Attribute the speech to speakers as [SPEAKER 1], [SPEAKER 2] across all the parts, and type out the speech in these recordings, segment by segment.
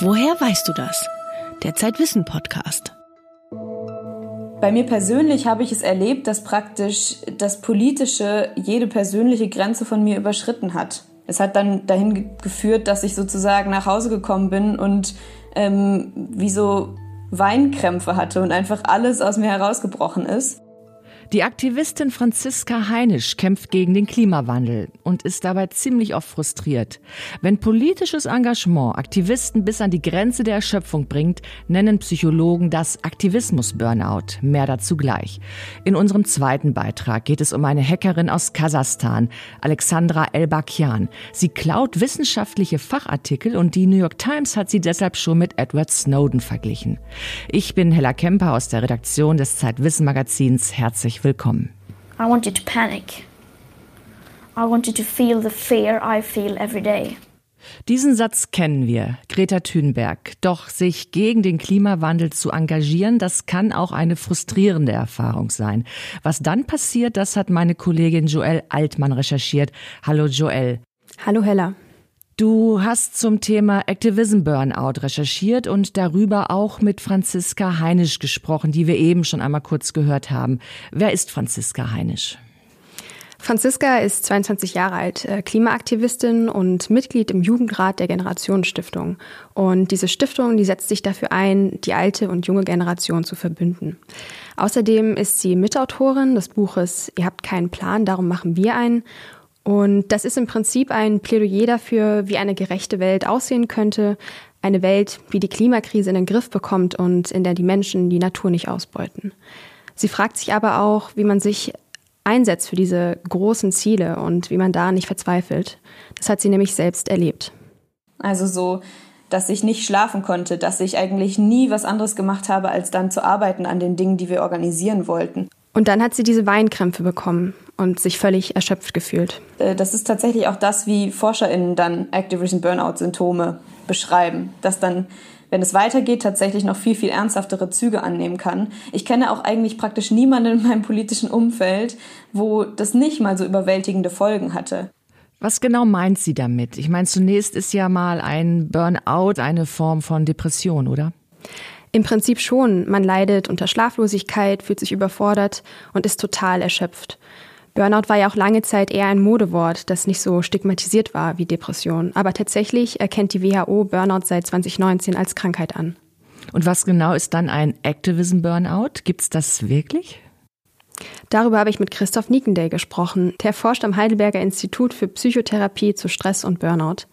[SPEAKER 1] Woher weißt du das? Der Zeitwissen Podcast.
[SPEAKER 2] Bei mir persönlich habe ich es erlebt, dass praktisch das Politische jede persönliche Grenze von mir überschritten hat. Es hat dann dahin geführt, dass ich sozusagen nach Hause gekommen bin und ähm, wie so Weinkrämpfe hatte und einfach alles aus mir herausgebrochen ist.
[SPEAKER 1] Die Aktivistin Franziska Heinisch kämpft gegen den Klimawandel und ist dabei ziemlich oft frustriert. Wenn politisches Engagement Aktivisten bis an die Grenze der Erschöpfung bringt, nennen Psychologen das Aktivismus-Burnout. Mehr dazu gleich. In unserem zweiten Beitrag geht es um eine Hackerin aus Kasachstan, Alexandra Elbakian. Sie klaut wissenschaftliche Fachartikel und die New York Times hat sie deshalb schon mit Edward Snowden verglichen. Ich bin Hella Kemper aus der Redaktion des Zeitwissen Magazins. Herzlich willkommen.
[SPEAKER 3] I want you to panic. I want you to feel the fear I feel every day.
[SPEAKER 1] Diesen Satz kennen wir, Greta Thunberg. Doch sich gegen den Klimawandel zu engagieren, das kann auch eine frustrierende Erfahrung sein. Was dann passiert, das hat meine Kollegin Joelle Altmann recherchiert. Hallo Joelle.
[SPEAKER 4] Hallo Hella.
[SPEAKER 1] Du hast zum Thema Activism Burnout recherchiert und darüber auch mit Franziska Heinisch gesprochen, die wir eben schon einmal kurz gehört haben. Wer ist Franziska Heinisch?
[SPEAKER 4] Franziska ist 22 Jahre alt, äh, Klimaaktivistin und Mitglied im Jugendrat der Generationenstiftung. Und diese Stiftung, die setzt sich dafür ein, die alte und junge Generation zu verbünden. Außerdem ist sie Mitautorin des Buches Ihr habt keinen Plan, darum machen wir einen und das ist im Prinzip ein Plädoyer dafür, wie eine gerechte Welt aussehen könnte. Eine Welt, die die Klimakrise in den Griff bekommt und in der die Menschen die Natur nicht ausbeuten. Sie fragt sich aber auch, wie man sich einsetzt für diese großen Ziele und wie man da nicht verzweifelt. Das hat sie nämlich selbst erlebt.
[SPEAKER 2] Also so, dass ich nicht schlafen konnte, dass ich eigentlich nie was anderes gemacht habe, als dann zu arbeiten an den Dingen, die wir organisieren wollten.
[SPEAKER 4] Und dann hat sie diese Weinkrämpfe bekommen und sich völlig erschöpft gefühlt.
[SPEAKER 2] Äh, das ist tatsächlich auch das, wie ForscherInnen dann Activision Burnout-Symptome beschreiben, dass dann wenn es weitergeht, tatsächlich noch viel, viel ernsthaftere Züge annehmen kann. Ich kenne auch eigentlich praktisch niemanden in meinem politischen Umfeld, wo das nicht mal so überwältigende Folgen hatte.
[SPEAKER 1] Was genau meint sie damit? Ich meine, zunächst ist ja mal ein Burnout eine Form von Depression, oder?
[SPEAKER 4] Im Prinzip schon. Man leidet unter Schlaflosigkeit, fühlt sich überfordert und ist total erschöpft. Burnout war ja auch lange Zeit eher ein Modewort, das nicht so stigmatisiert war wie Depression. Aber tatsächlich erkennt die WHO Burnout seit 2019 als Krankheit an.
[SPEAKER 1] Und was genau ist dann ein Activism Burnout? Gibt's das wirklich?
[SPEAKER 4] Darüber habe ich mit Christoph Niekendey gesprochen. Der forscht am Heidelberger Institut für Psychotherapie zu Stress und Burnout.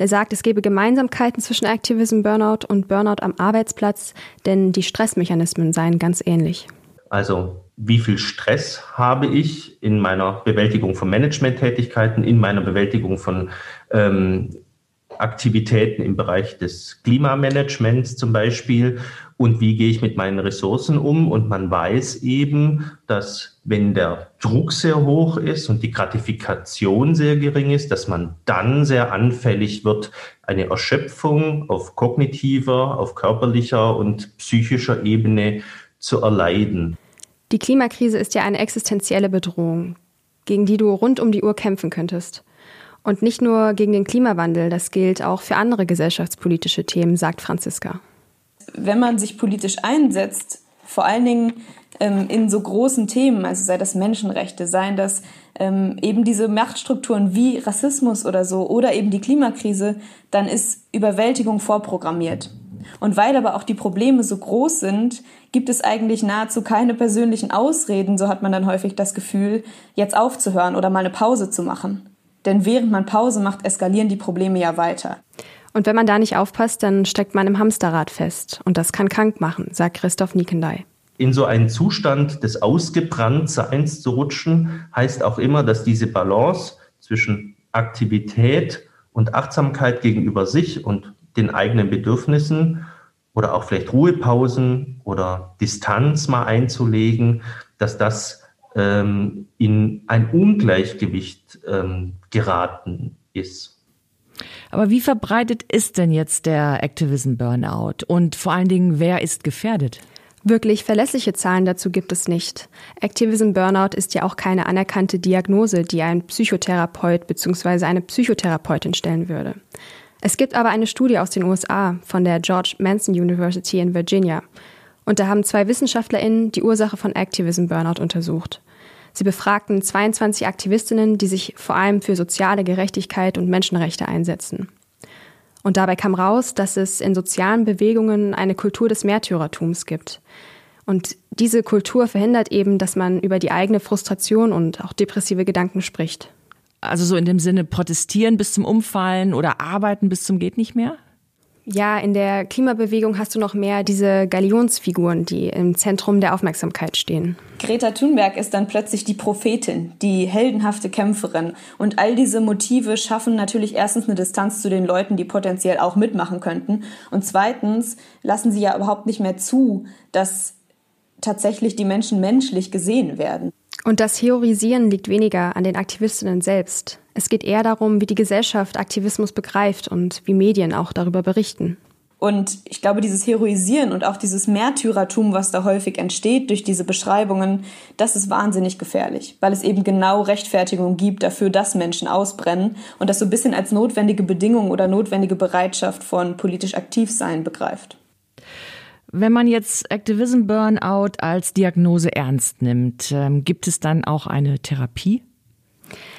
[SPEAKER 4] Der sagt, es gebe Gemeinsamkeiten zwischen Activism Burnout und Burnout am Arbeitsplatz, denn die Stressmechanismen seien ganz ähnlich.
[SPEAKER 5] Also wie viel Stress habe ich in meiner Bewältigung von Managementtätigkeiten, in meiner Bewältigung von ähm, Aktivitäten im Bereich des Klimamanagements zum Beispiel und wie gehe ich mit meinen Ressourcen um. Und man weiß eben, dass wenn der Druck sehr hoch ist und die Gratifikation sehr gering ist, dass man dann sehr anfällig wird, eine Erschöpfung auf kognitiver, auf körperlicher und psychischer Ebene zu erleiden.
[SPEAKER 4] Die Klimakrise ist ja eine existenzielle Bedrohung, gegen die du rund um die Uhr kämpfen könntest. Und nicht nur gegen den Klimawandel, das gilt auch für andere gesellschaftspolitische Themen, sagt Franziska.
[SPEAKER 2] Wenn man sich politisch einsetzt, vor allen Dingen ähm, in so großen Themen, also sei das Menschenrechte, seien das ähm, eben diese Machtstrukturen wie Rassismus oder so oder eben die Klimakrise, dann ist Überwältigung vorprogrammiert. Und weil aber auch die Probleme so groß sind, gibt es eigentlich nahezu keine persönlichen Ausreden, so hat man dann häufig das Gefühl, jetzt aufzuhören oder mal eine Pause zu machen. Denn während man Pause macht, eskalieren die Probleme ja weiter.
[SPEAKER 4] Und wenn man da nicht aufpasst, dann steckt man im Hamsterrad fest. Und das kann krank machen, sagt Christoph Niekendey.
[SPEAKER 5] In so einen Zustand des Ausgebranntseins zu rutschen, heißt auch immer, dass diese Balance zwischen Aktivität und Achtsamkeit gegenüber sich und den eigenen Bedürfnissen oder auch vielleicht Ruhepausen oder Distanz mal einzulegen, dass das ähm, in ein Ungleichgewicht ähm, geraten ist.
[SPEAKER 1] Aber wie verbreitet ist denn jetzt der Activism Burnout? Und vor allen Dingen, wer ist gefährdet?
[SPEAKER 4] Wirklich verlässliche Zahlen dazu gibt es nicht. Activism Burnout ist ja auch keine anerkannte Diagnose, die ein Psychotherapeut bzw. eine Psychotherapeutin stellen würde. Es gibt aber eine Studie aus den USA von der George Manson University in Virginia. Und da haben zwei WissenschaftlerInnen die Ursache von Activism Burnout untersucht. Sie befragten 22 Aktivistinnen, die sich vor allem für soziale Gerechtigkeit und Menschenrechte einsetzen. Und dabei kam raus, dass es in sozialen Bewegungen eine Kultur des Märtyrertums gibt. Und diese Kultur verhindert eben, dass man über die eigene Frustration und auch depressive Gedanken spricht.
[SPEAKER 1] Also so in dem Sinne protestieren bis zum Umfallen oder arbeiten bis zum geht nicht mehr?
[SPEAKER 4] Ja, in der Klimabewegung hast du noch mehr diese Galionsfiguren, die im Zentrum der Aufmerksamkeit stehen.
[SPEAKER 2] Greta Thunberg ist dann plötzlich die Prophetin, die heldenhafte Kämpferin. Und all diese Motive schaffen natürlich erstens eine Distanz zu den Leuten, die potenziell auch mitmachen könnten. Und zweitens lassen sie ja überhaupt nicht mehr zu, dass tatsächlich die Menschen menschlich gesehen werden.
[SPEAKER 4] Und das Theorisieren liegt weniger an den Aktivistinnen selbst. Es geht eher darum, wie die Gesellschaft Aktivismus begreift und wie Medien auch darüber berichten.
[SPEAKER 2] Und ich glaube, dieses Heroisieren und auch dieses Märtyrertum, was da häufig entsteht durch diese Beschreibungen, das ist wahnsinnig gefährlich, weil es eben genau Rechtfertigung gibt dafür, dass Menschen ausbrennen und das so ein bisschen als notwendige Bedingung oder notwendige Bereitschaft von politisch aktiv sein begreift.
[SPEAKER 1] Wenn man jetzt Activism Burnout als Diagnose ernst nimmt, ähm, gibt es dann auch eine Therapie?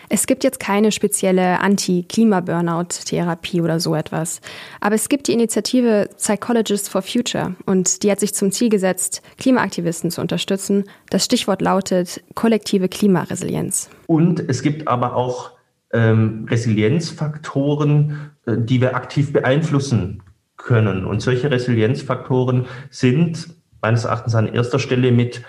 [SPEAKER 4] Es gibt jetzt keine spezielle Anti-Klima-Burnout-Therapie oder so etwas. Aber es gibt die Initiative Psychologists for Future und die hat sich zum Ziel gesetzt, Klimaaktivisten zu unterstützen. Das Stichwort lautet kollektive Klimaresilienz.
[SPEAKER 5] Und es gibt aber auch ähm, Resilienzfaktoren, äh, die wir aktiv beeinflussen können. Und solche Resilienzfaktoren sind meines Erachtens an erster Stelle mit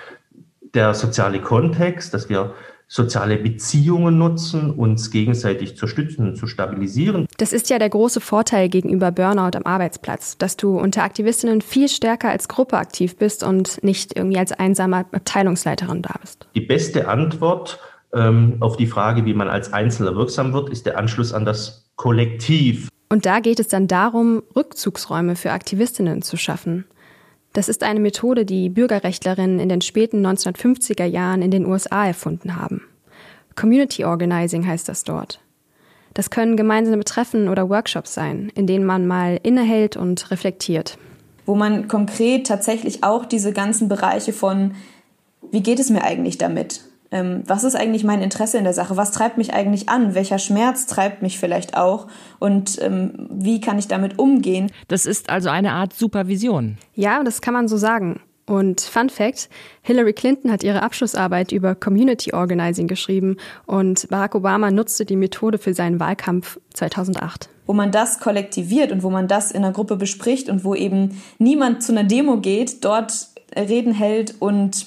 [SPEAKER 5] der soziale Kontext, dass wir soziale Beziehungen nutzen, uns gegenseitig zu stützen und zu stabilisieren.
[SPEAKER 4] Das ist ja der große Vorteil gegenüber Burnout am Arbeitsplatz, dass du unter Aktivistinnen viel stärker als Gruppe aktiv bist und nicht irgendwie als einsame Abteilungsleiterin da bist.
[SPEAKER 5] Die beste Antwort ähm, auf die Frage, wie man als Einzelner wirksam wird, ist der Anschluss an das Kollektiv.
[SPEAKER 4] Und da geht es dann darum, Rückzugsräume für Aktivistinnen zu schaffen. Das ist eine Methode, die Bürgerrechtlerinnen in den späten 1950er Jahren in den USA erfunden haben. Community Organizing heißt das dort. Das können gemeinsame Treffen oder Workshops sein, in denen man mal innehält und reflektiert.
[SPEAKER 2] Wo man konkret tatsächlich auch diese ganzen Bereiche von, wie geht es mir eigentlich damit? Ähm, was ist eigentlich mein Interesse in der Sache? Was treibt mich eigentlich an? Welcher Schmerz treibt mich vielleicht auch? Und ähm, wie kann ich damit umgehen?
[SPEAKER 1] Das ist also eine Art Supervision.
[SPEAKER 4] Ja, das kann man so sagen. Und Fun Fact, Hillary Clinton hat ihre Abschlussarbeit über Community Organizing geschrieben und Barack Obama nutzte die Methode für seinen Wahlkampf 2008.
[SPEAKER 2] Wo man das kollektiviert und wo man das in einer Gruppe bespricht und wo eben niemand zu einer Demo geht, dort Reden hält und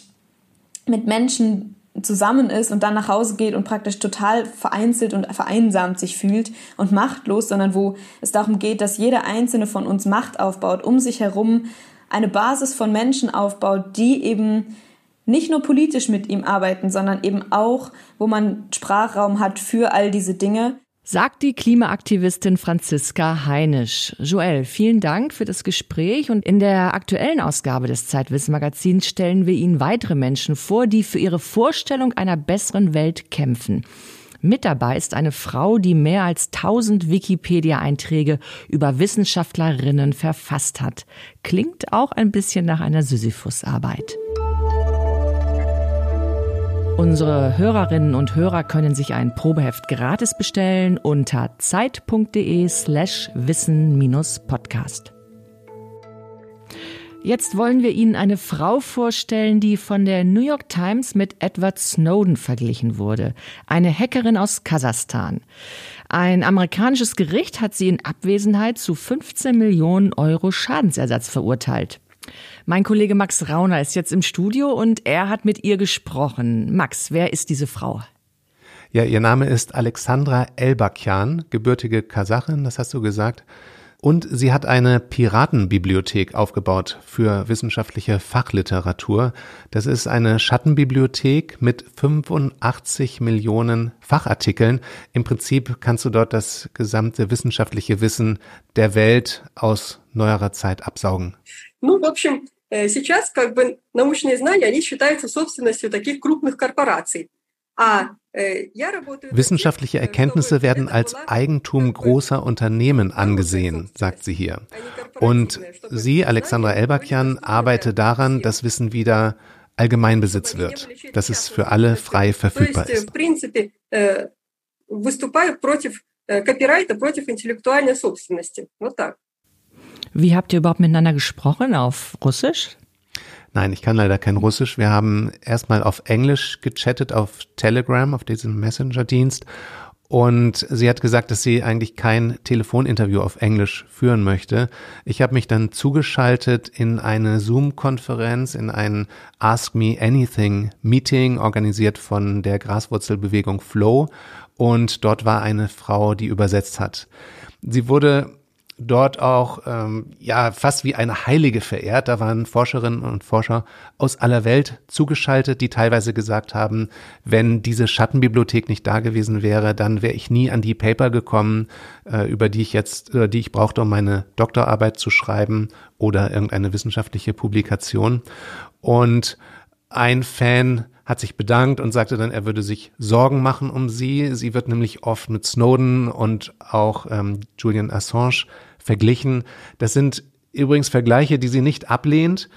[SPEAKER 2] mit Menschen zusammen ist und dann nach Hause geht und praktisch total vereinzelt und vereinsamt sich fühlt und machtlos, sondern wo es darum geht, dass jeder einzelne von uns Macht aufbaut, um sich herum eine Basis von Menschen aufbaut, die eben nicht nur politisch mit ihm arbeiten, sondern eben auch, wo man Sprachraum hat für all diese Dinge
[SPEAKER 1] sagt die Klimaaktivistin Franziska Heinisch. Joel, vielen Dank für das Gespräch und in der aktuellen Ausgabe des Zeitwissen stellen wir Ihnen weitere Menschen vor, die für ihre Vorstellung einer besseren Welt kämpfen. Mit dabei ist eine Frau, die mehr als 1000 Wikipedia-Einträge über Wissenschaftlerinnen verfasst hat. Klingt auch ein bisschen nach einer Sisyphus-Arbeit. Unsere Hörerinnen und Hörer können sich ein Probeheft gratis bestellen unter zeit.de slash wissen-podcast. Jetzt wollen wir Ihnen eine Frau vorstellen, die von der New York Times mit Edward Snowden verglichen wurde. Eine Hackerin aus Kasachstan. Ein amerikanisches Gericht hat sie in Abwesenheit zu 15 Millionen Euro Schadensersatz verurteilt. Mein Kollege Max Rauner ist jetzt im Studio und er hat mit ihr gesprochen. Max, wer ist diese Frau?
[SPEAKER 6] Ja, ihr Name ist Alexandra Elbakian, gebürtige Kasachin, das hast du gesagt. Und sie hat eine Piratenbibliothek aufgebaut für wissenschaftliche Fachliteratur. Das ist eine Schattenbibliothek mit 85 Millionen Fachartikeln. Im Prinzip kannst du dort das gesamte wissenschaftliche Wissen der Welt aus neuerer Zeit absaugen.
[SPEAKER 7] Ну, в общем, сейчас как бы научные знания, они считаются собственностью таких крупных корпораций.
[SPEAKER 6] Wissenschaftliche Erkenntnisse werden als Eigentum großer Unternehmen angesehen, sagt sie hier. Und sie, Alexandra Elbakian, arbeite daran, dass Wissen wieder Allgemeinbesitz wird, dass es für alle frei verfügbar ist.
[SPEAKER 1] Wie habt ihr überhaupt miteinander gesprochen? Auf Russisch?
[SPEAKER 6] Nein, ich kann leider kein Russisch. Wir haben erstmal auf Englisch gechattet auf Telegram, auf diesem Messenger-Dienst. Und sie hat gesagt, dass sie eigentlich kein Telefoninterview auf Englisch führen möchte. Ich habe mich dann zugeschaltet in eine Zoom-Konferenz, in ein Ask Me Anything Meeting, organisiert von der Graswurzelbewegung Flow. Und dort war eine Frau, die übersetzt hat. Sie wurde dort auch ähm, ja fast wie eine Heilige verehrt. Da waren Forscherinnen und Forscher aus aller Welt zugeschaltet, die teilweise gesagt haben, wenn diese Schattenbibliothek nicht da gewesen wäre, dann wäre ich nie an die Paper gekommen, äh, über die ich jetzt, äh, die ich brauchte, um meine Doktorarbeit zu schreiben oder irgendeine wissenschaftliche Publikation. Und ein Fan hat sich bedankt und sagte dann, er würde sich Sorgen machen um sie. Sie wird nämlich oft mit Snowden und auch ähm, Julian Assange verglichen. Das sind übrigens Vergleiche, die sie nicht ablehnt.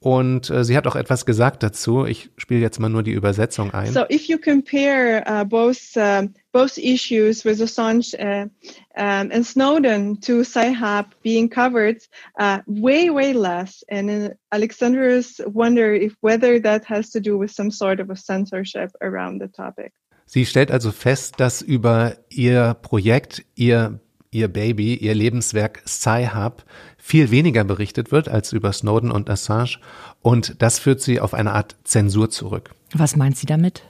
[SPEAKER 6] Und äh, sie hat auch etwas gesagt dazu. Ich spiele jetzt mal nur die Übersetzung ein.
[SPEAKER 7] So if you compare uh, both uh, both issues with Assange uh, um, and Snowden to Sci-Hub being covered, uh, way way less. And uh, Alexandra's wonder if whether that has to do with some sort of a censorship around the topic.
[SPEAKER 6] Sie stellt also fest, dass über ihr Projekt, ihr ihr Baby, ihr Lebenswerk Sci-Hub viel weniger berichtet wird als über Snowden und Assange und das führt sie auf eine Art Zensur zurück.
[SPEAKER 1] Was meint sie damit?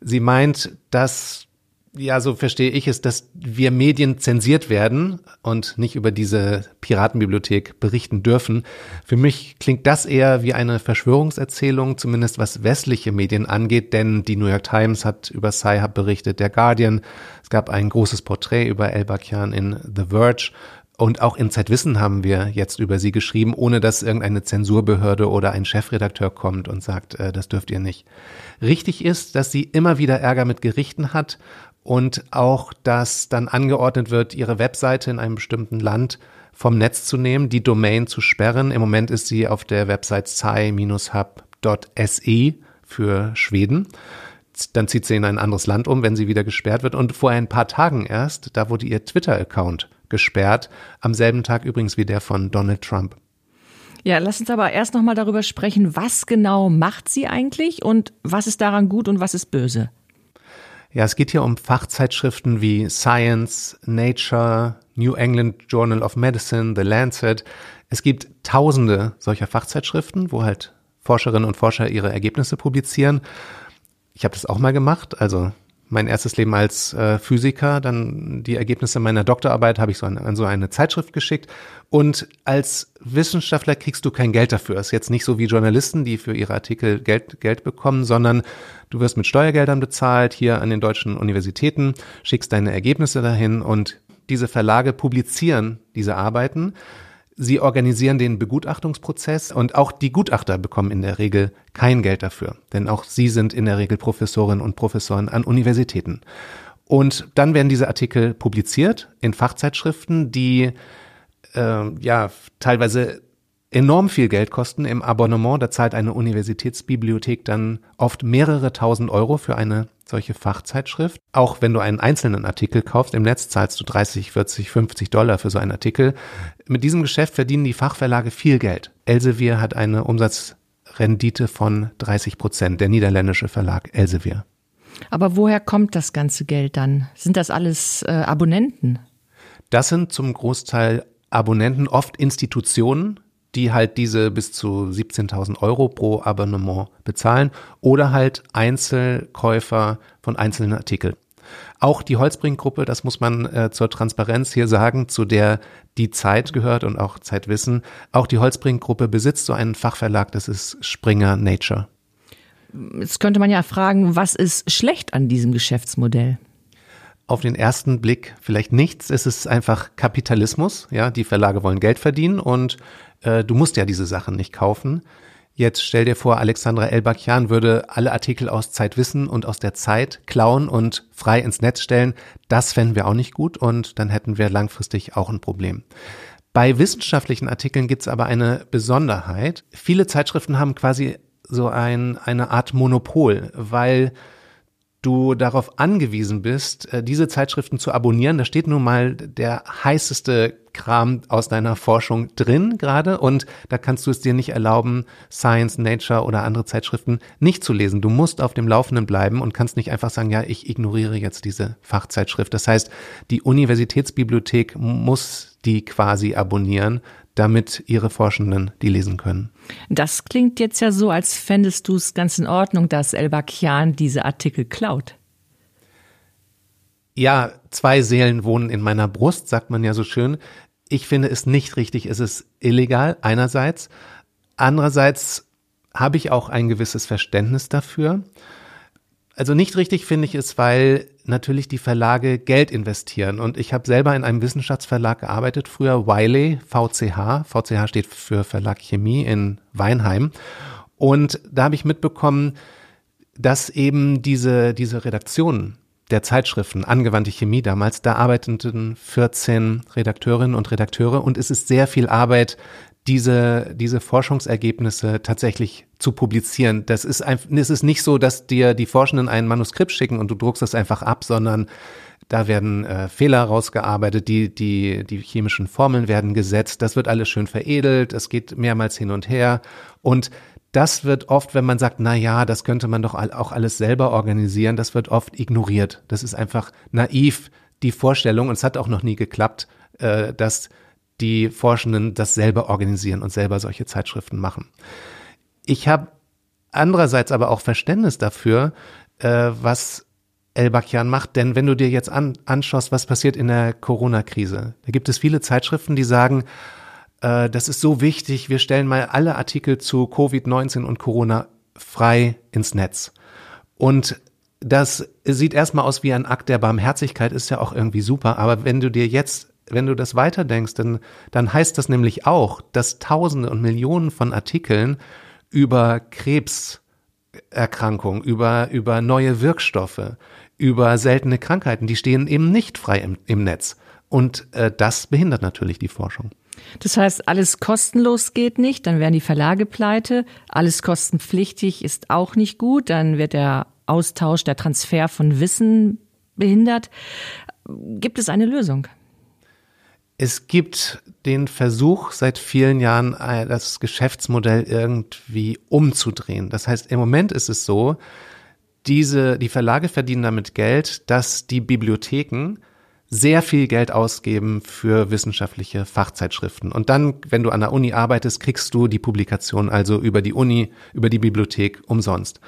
[SPEAKER 6] Sie meint, dass ja, so verstehe ich es, dass wir Medien zensiert werden und nicht über diese Piratenbibliothek berichten dürfen. Für mich klingt das eher wie eine Verschwörungserzählung, zumindest was westliche Medien angeht, denn die New York Times hat über Sci-Hub berichtet, der Guardian. Es gab ein großes Porträt über El-Bakian in The Verge. Und auch in Zeitwissen haben wir jetzt über sie geschrieben, ohne dass irgendeine Zensurbehörde oder ein Chefredakteur kommt und sagt, äh, das dürft ihr nicht. Richtig ist, dass sie immer wieder Ärger mit Gerichten hat und auch, dass dann angeordnet wird, ihre Webseite in einem bestimmten Land vom Netz zu nehmen, die Domain zu sperren. Im Moment ist sie auf der Website sci-hub.se für Schweden. Dann zieht sie in ein anderes Land um, wenn sie wieder gesperrt wird. Und vor ein paar Tagen erst, da wurde ihr Twitter-Account gesperrt. Am selben Tag übrigens wie der von Donald Trump.
[SPEAKER 1] Ja, lass uns aber erst nochmal darüber sprechen, was genau macht sie eigentlich und was ist daran gut und was ist böse?
[SPEAKER 6] Ja, es geht hier um Fachzeitschriften wie Science, Nature, New England Journal of Medicine, The Lancet. Es gibt tausende solcher Fachzeitschriften, wo halt Forscherinnen und Forscher ihre Ergebnisse publizieren. Ich habe das auch mal gemacht, also mein erstes Leben als äh, Physiker, dann die Ergebnisse meiner Doktorarbeit habe ich so an, an, so eine Zeitschrift geschickt. Und als Wissenschaftler kriegst du kein Geld dafür. Ist jetzt nicht so wie Journalisten, die für ihre Artikel Geld, Geld bekommen, sondern du wirst mit Steuergeldern bezahlt hier an den deutschen Universitäten, schickst deine Ergebnisse dahin und diese Verlage publizieren diese Arbeiten. Sie organisieren den Begutachtungsprozess und auch die Gutachter bekommen in der Regel kein Geld dafür, denn auch sie sind in der Regel Professorinnen und Professoren an Universitäten. Und dann werden diese Artikel publiziert in Fachzeitschriften, die äh, ja teilweise enorm viel Geld kosten im Abonnement. Da zahlt eine Universitätsbibliothek dann oft mehrere tausend Euro für eine solche Fachzeitschrift. Auch wenn du einen einzelnen Artikel kaufst im Netz, zahlst du 30, 40, 50 Dollar für so einen Artikel. Mit diesem Geschäft verdienen die Fachverlage viel Geld. Elsevier hat eine Umsatzrendite von 30 Prozent, der niederländische Verlag Elsevier.
[SPEAKER 1] Aber woher kommt das ganze Geld dann? Sind das alles äh, Abonnenten?
[SPEAKER 6] Das sind zum Großteil Abonnenten, oft Institutionen, die halt diese bis zu 17.000 Euro pro Abonnement bezahlen oder halt Einzelkäufer von einzelnen Artikeln. Auch die Holzbrink-Gruppe, das muss man äh, zur Transparenz hier sagen, zu der die Zeit gehört und auch Zeitwissen. Auch die Holzbrink-Gruppe besitzt so einen Fachverlag, das ist Springer Nature.
[SPEAKER 1] Jetzt könnte man ja fragen, was ist schlecht an diesem Geschäftsmodell?
[SPEAKER 6] Auf den ersten Blick vielleicht nichts. Es ist einfach Kapitalismus. Ja, die Verlage wollen Geld verdienen und äh, du musst ja diese Sachen nicht kaufen. Jetzt stell dir vor, Alexandra Elbakian würde alle Artikel aus Zeitwissen und aus der Zeit klauen und frei ins Netz stellen. Das fänden wir auch nicht gut und dann hätten wir langfristig auch ein Problem. Bei wissenschaftlichen Artikeln gibt es aber eine Besonderheit. Viele Zeitschriften haben quasi so ein, eine Art Monopol, weil du darauf angewiesen bist, äh, diese Zeitschriften zu abonnieren. Da steht nun mal der heißeste Kram aus deiner Forschung drin gerade und da kannst du es dir nicht erlauben, Science, Nature oder andere Zeitschriften nicht zu lesen. Du musst auf dem Laufenden bleiben und kannst nicht einfach sagen, ja, ich ignoriere jetzt diese Fachzeitschrift. Das heißt, die Universitätsbibliothek muss die quasi abonnieren, damit ihre Forschenden die lesen können.
[SPEAKER 1] Das klingt jetzt ja so, als fändest du es ganz in Ordnung, dass Elbakian diese Artikel klaut.
[SPEAKER 6] Ja, zwei Seelen wohnen in meiner Brust, sagt man ja so schön. Ich finde es nicht richtig, es ist illegal einerseits. Andererseits habe ich auch ein gewisses Verständnis dafür. Also nicht richtig finde ich es, weil natürlich die Verlage Geld investieren. Und ich habe selber in einem Wissenschaftsverlag gearbeitet, früher Wiley, VCH. VCH steht für Verlag Chemie in Weinheim. Und da habe ich mitbekommen, dass eben diese, diese Redaktionen der Zeitschriften, angewandte Chemie damals, da arbeiteten 14 Redakteurinnen und Redakteure und es ist sehr viel Arbeit, diese, diese Forschungsergebnisse tatsächlich zu publizieren. Das ist einfach, es ist nicht so, dass dir die Forschenden ein Manuskript schicken und du druckst es einfach ab, sondern da werden äh, Fehler rausgearbeitet, die, die, die chemischen Formeln werden gesetzt, das wird alles schön veredelt, es geht mehrmals hin und her. Und das wird oft, wenn man sagt, na ja, das könnte man doch auch alles selber organisieren, das wird oft ignoriert. Das ist einfach naiv, die Vorstellung, und es hat auch noch nie geklappt, äh, dass die Forschenden das selber organisieren und selber solche Zeitschriften machen. Ich habe andererseits aber auch Verständnis dafür, äh, was El-Bakian macht, denn wenn du dir jetzt an, anschaust, was passiert in der Corona-Krise, da gibt es viele Zeitschriften, die sagen, äh, das ist so wichtig, wir stellen mal alle Artikel zu Covid-19 und Corona frei ins Netz. Und das sieht erstmal aus wie ein Akt der Barmherzigkeit, ist ja auch irgendwie super, aber wenn du dir jetzt wenn du das weiterdenkst, dann, dann heißt das nämlich auch, dass Tausende und Millionen von Artikeln über Krebserkrankungen, über, über neue Wirkstoffe, über seltene Krankheiten, die stehen eben nicht frei im, im Netz. Und äh, das behindert natürlich die Forschung.
[SPEAKER 1] Das heißt, alles kostenlos geht nicht, dann werden die Verlage pleite. Alles kostenpflichtig ist auch nicht gut, dann wird der Austausch, der Transfer von Wissen behindert. Gibt es eine Lösung?
[SPEAKER 6] Es gibt den Versuch seit vielen Jahren, äh, das Geschäftsmodell irgendwie umzudrehen. Das heißt, im Moment ist es so, diese, die Verlage verdienen damit Geld, dass die Bibliotheken sehr viel Geld ausgeben für wissenschaftliche Fachzeitschriften. Und dann, wenn du an der Uni arbeitest, kriegst du die Publikation also über die Uni, über die Bibliothek umsonst.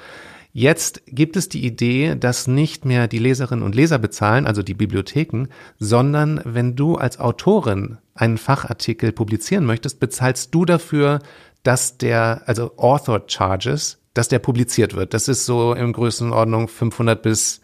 [SPEAKER 6] Jetzt gibt es die Idee, dass nicht mehr die Leserinnen und Leser bezahlen, also die Bibliotheken, sondern wenn du als Autorin einen Fachartikel publizieren möchtest, bezahlst du dafür, dass der, also Author Charges, dass der publiziert wird. Das ist so in Größenordnung 500 bis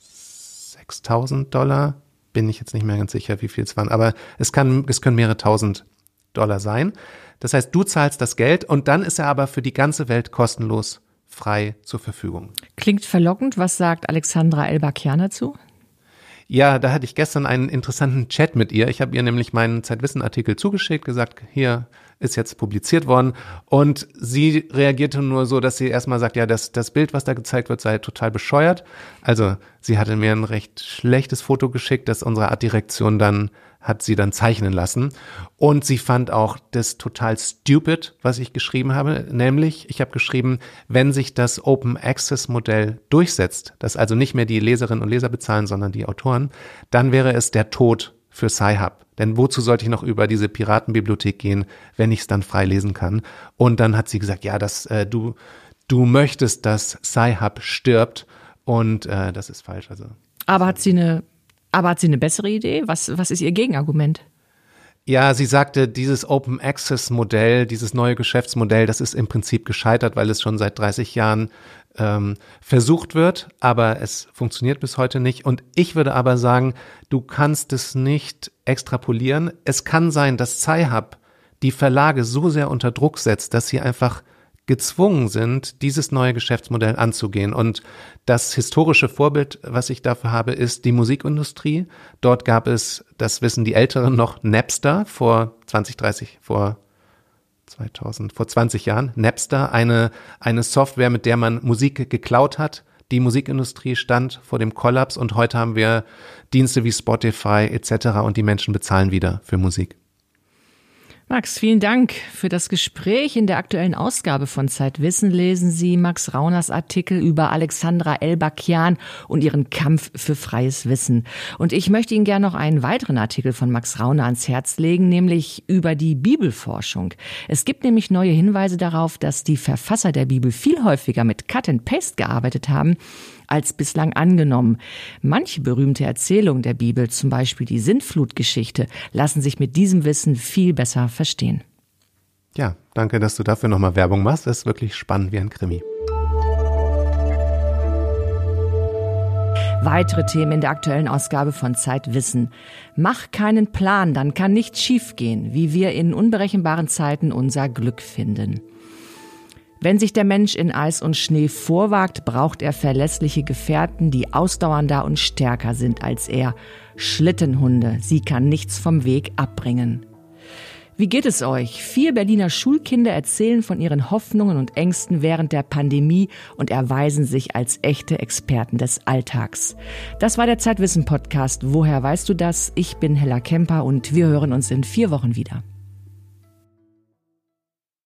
[SPEAKER 6] 6000 Dollar. Bin ich jetzt nicht mehr ganz sicher, wie viel es waren, aber es kann, es können mehrere tausend Dollar sein. Das heißt, du zahlst das Geld und dann ist er aber für die ganze Welt kostenlos frei zur Verfügung.
[SPEAKER 1] Klingt verlockend. Was sagt Alexandra Elbakian dazu?
[SPEAKER 6] Ja, da hatte ich gestern einen interessanten Chat mit ihr. Ich habe ihr nämlich meinen Zeitwissen-Artikel zugeschickt, gesagt, hier ist jetzt publiziert worden. Und sie reagierte nur so, dass sie erstmal sagt, ja, das, das Bild, was da gezeigt wird, sei total bescheuert. Also sie hatte mir ein recht schlechtes Foto geschickt, das unsere Artdirektion dann hat sie dann zeichnen lassen. Und sie fand auch das total stupid, was ich geschrieben habe. Nämlich, ich habe geschrieben, wenn sich das Open Access Modell durchsetzt, dass also nicht mehr die Leserinnen und Leser bezahlen, sondern die Autoren, dann wäre es der Tod für Sci-Hub. Denn wozu sollte ich noch über diese Piratenbibliothek gehen, wenn ich es dann frei lesen kann? Und dann hat sie gesagt, ja, dass äh, du, du möchtest, dass Sci-Hub stirbt. Und äh, das ist falsch. Also.
[SPEAKER 1] Aber hat sie eine aber hat sie eine bessere Idee? Was, was ist ihr Gegenargument?
[SPEAKER 6] Ja, sie sagte, dieses Open Access Modell, dieses neue Geschäftsmodell, das ist im Prinzip gescheitert, weil es schon seit 30 Jahren ähm, versucht wird, aber es funktioniert bis heute nicht. Und ich würde aber sagen, du kannst es nicht extrapolieren. Es kann sein, dass Sci-Hub die Verlage so sehr unter Druck setzt, dass sie einfach gezwungen sind, dieses neue Geschäftsmodell anzugehen. Und das historische Vorbild, was ich dafür habe, ist die Musikindustrie. Dort gab es, das wissen die Älteren noch, Napster vor 20, 30, vor 2000, vor 20 Jahren. Napster, eine, eine Software, mit der man Musik geklaut hat. Die Musikindustrie stand vor dem Kollaps und heute haben wir Dienste wie Spotify etc. und die Menschen bezahlen wieder für Musik.
[SPEAKER 1] Max, vielen Dank für das Gespräch. In der aktuellen Ausgabe von Zeitwissen lesen Sie Max Rauners Artikel über Alexandra Elbakian und ihren Kampf für freies Wissen. Und ich möchte Ihnen gerne noch einen weiteren Artikel von Max Rauner ans Herz legen, nämlich über die Bibelforschung. Es gibt nämlich neue Hinweise darauf, dass die Verfasser der Bibel viel häufiger mit Cut and Paste gearbeitet haben als bislang angenommen. Manche berühmte Erzählungen der Bibel, zum Beispiel die Sintflutgeschichte, lassen sich mit diesem Wissen viel besser verstehen.
[SPEAKER 6] Ja, danke, dass du dafür nochmal Werbung machst. Das ist wirklich spannend wie ein Krimi.
[SPEAKER 1] Weitere Themen in der aktuellen Ausgabe von Zeitwissen. Mach keinen Plan, dann kann nichts schiefgehen, wie wir in unberechenbaren Zeiten unser Glück finden. Wenn sich der Mensch in Eis und Schnee vorwagt, braucht er verlässliche Gefährten, die ausdauernder und stärker sind als er. Schlittenhunde, sie kann nichts vom Weg abbringen. Wie geht es euch? Vier Berliner Schulkinder erzählen von ihren Hoffnungen und Ängsten während der Pandemie und erweisen sich als echte Experten des Alltags. Das war der Zeitwissen Podcast. Woher weißt du das? Ich bin Hella Kemper und wir hören uns in vier Wochen wieder.